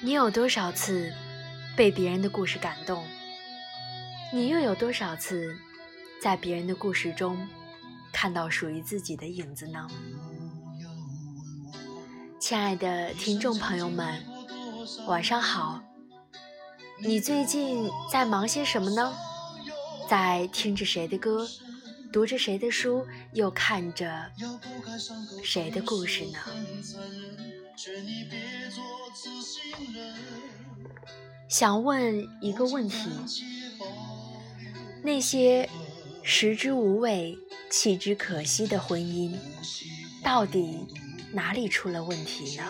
你有多少次被别人的故事感动？你又有多少次在别人的故事中看到属于自己的影子呢？亲爱的听众朋友们，晚上好。你最近在忙些什么呢？在听着谁的歌，读着谁的书，又看着谁的故事呢？想问一个问题：那些食之无味、弃之可惜的婚姻，到底哪里出了问题呢？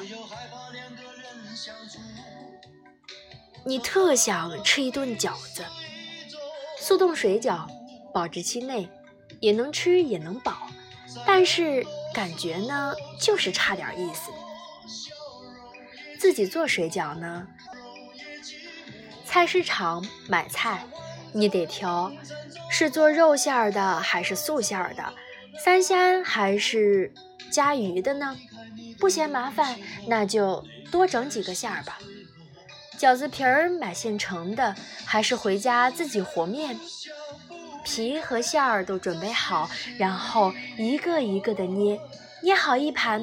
你特想吃一顿饺子，速冻水饺，保质期内，也能吃也能饱，但是感觉呢，就是差点意思。自己做水饺呢，菜市场买菜，你得挑是做肉馅儿的还是素馅儿的，三鲜还是加鱼的呢？不嫌麻烦，那就多整几个馅儿吧。饺子皮儿买现成的，还是回家自己和面？皮和馅儿都准备好，然后一个一个的捏，捏好一盘，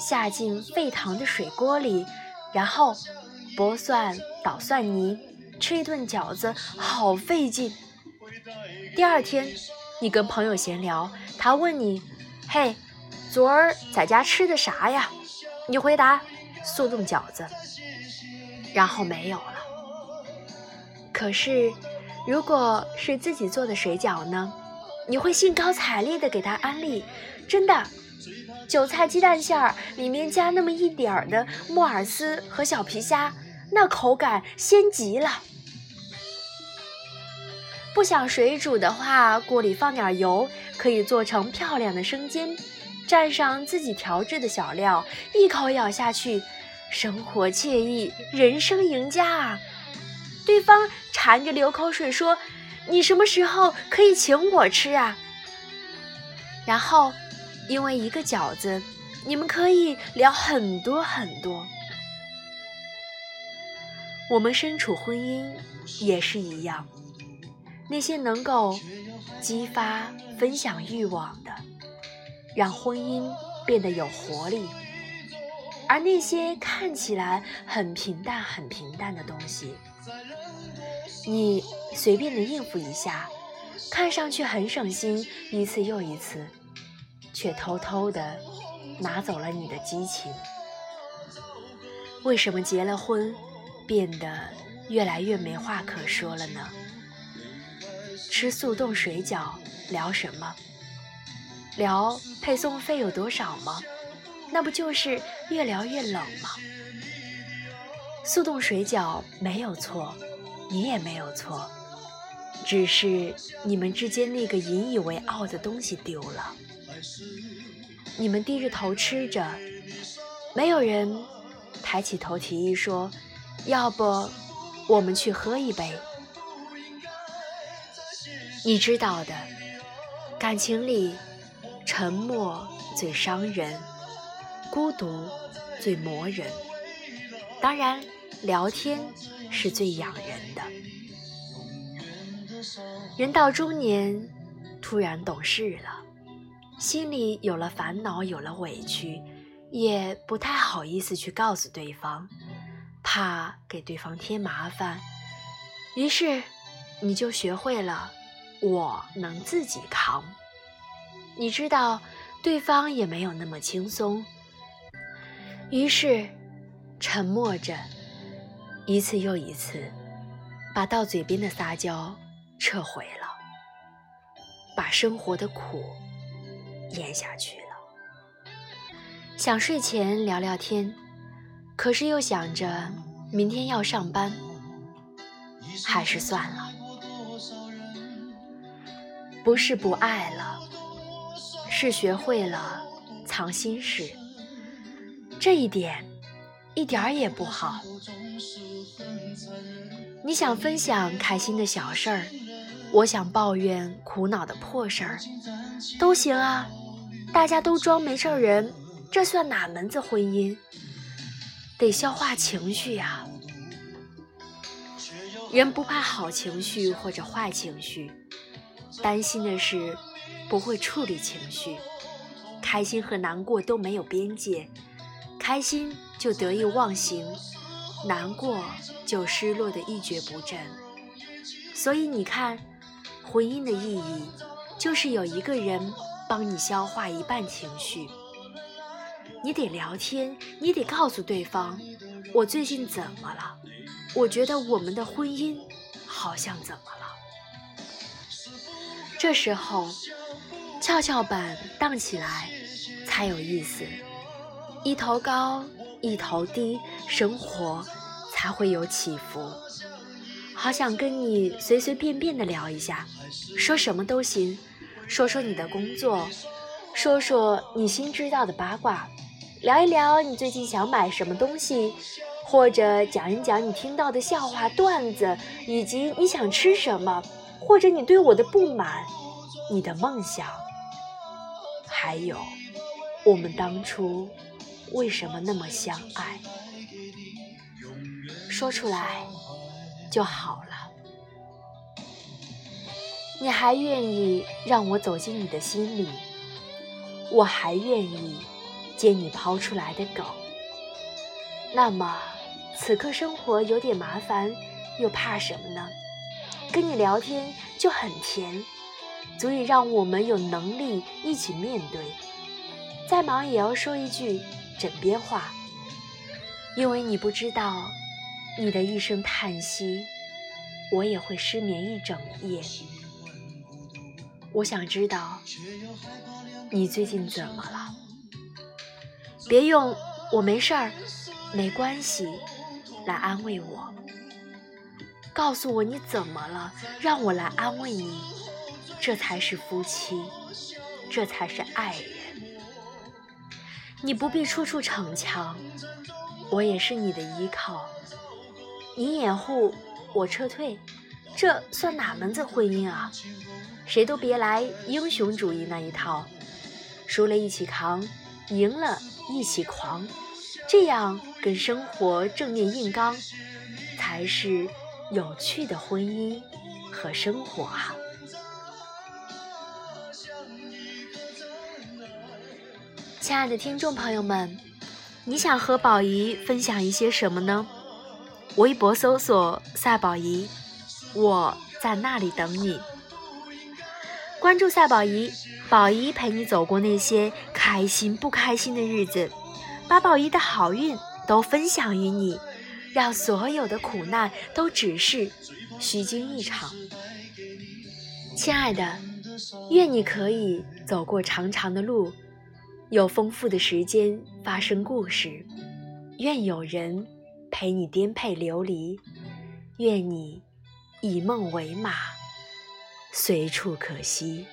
下进沸腾的水锅里。然后剥蒜捣蒜泥，吃一顿饺子好费劲。第二天，你跟朋友闲聊，他问你：“嘿，昨儿在家吃的啥呀？”你回答：“速冻饺子。”然后没有了。可是，如果是自己做的水饺呢？你会兴高采烈地给他安利：“真的。”韭菜鸡蛋馅儿里面加那么一点儿的木耳丝和小皮虾，那口感鲜极了。不想水煮的话，锅里放点油，可以做成漂亮的生煎，蘸上自己调制的小料，一口咬下去，生活惬意，人生赢家啊！对方馋着流口水说：“你什么时候可以请我吃啊？”然后。因为一个饺子，你们可以聊很多很多。我们身处婚姻也是一样，那些能够激发分享欲望的，让婚姻变得有活力；而那些看起来很平淡、很平淡的东西，你随便的应付一下，看上去很省心，一次又一次。却偷偷的拿走了你的激情。为什么结了婚，变得越来越没话可说了呢？吃速冻水饺聊什么？聊配送费有多少吗？那不就是越聊越冷吗？速冻水饺没有错，你也没有错，只是你们之间那个引以为傲的东西丢了。你们低着头吃着，没有人抬起头提议说：“要不，我们去喝一杯。”你知道的，感情里，沉默最伤人，孤独最磨人。当然，聊天是最养人的。人到中年，突然懂事了。心里有了烦恼，有了委屈，也不太好意思去告诉对方，怕给对方添麻烦。于是，你就学会了我能自己扛。你知道，对方也没有那么轻松。于是，沉默着，一次又一次，把到嘴边的撒娇撤回了，把生活的苦。咽下去了，想睡前聊聊天，可是又想着明天要上班，还是算了。不是不爱了，是学会了藏心事，这一点一点儿也不好。你想分享开心的小事儿，我想抱怨苦恼的破事儿，都行啊。大家都装没事人，这算哪门子婚姻？得消化情绪呀。人不怕好情绪或者坏情绪，担心的是不会处理情绪。开心和难过都没有边界，开心就得意忘形，难过就失落的一蹶不振。所以你看，婚姻的意义就是有一个人帮你消化一半情绪。你得聊天，你得告诉对方，我最近怎么了？我觉得我们的婚姻好像怎么了？这时候，跷跷板荡起来才有意思，一头高一头低，生活才会有起伏。好想跟你随随便便的聊一下，说什么都行，说说你的工作，说说你新知道的八卦，聊一聊你最近想买什么东西。或者讲一讲你听到的笑话、段子，以及你想吃什么，或者你对我的不满、你的梦想，还有我们当初为什么那么相爱，说出来就好了。你还愿意让我走进你的心里，我还愿意接你抛出来的梗。那么。此刻生活有点麻烦，又怕什么呢？跟你聊天就很甜，足以让我们有能力一起面对。再忙也要说一句枕边话，因为你不知道，你的一声叹息，我也会失眠一整夜。我想知道你最近怎么了？别用我没事儿，没关系。来安慰我，告诉我你怎么了，让我来安慰你，这才是夫妻，这才是爱人。你不必处处逞强，我也是你的依靠。你掩护，我撤退，这算哪门子婚姻啊？谁都别来英雄主义那一套，输了一起扛，赢了一起狂。这样跟生活正面硬刚，才是有趣的婚姻和生活啊！亲爱的听众朋友们，你想和宝仪分享一些什么呢？微博搜索“赛宝仪”，我在那里等你。关注赛宝仪，宝仪陪你走过那些开心不开心的日子。把宝仪的好运都分享于你，让所有的苦难都只是虚惊一场。亲爱的，愿你可以走过长长的路，有丰富的时间发生故事。愿有人陪你颠沛流离，愿你以梦为马，随处可栖。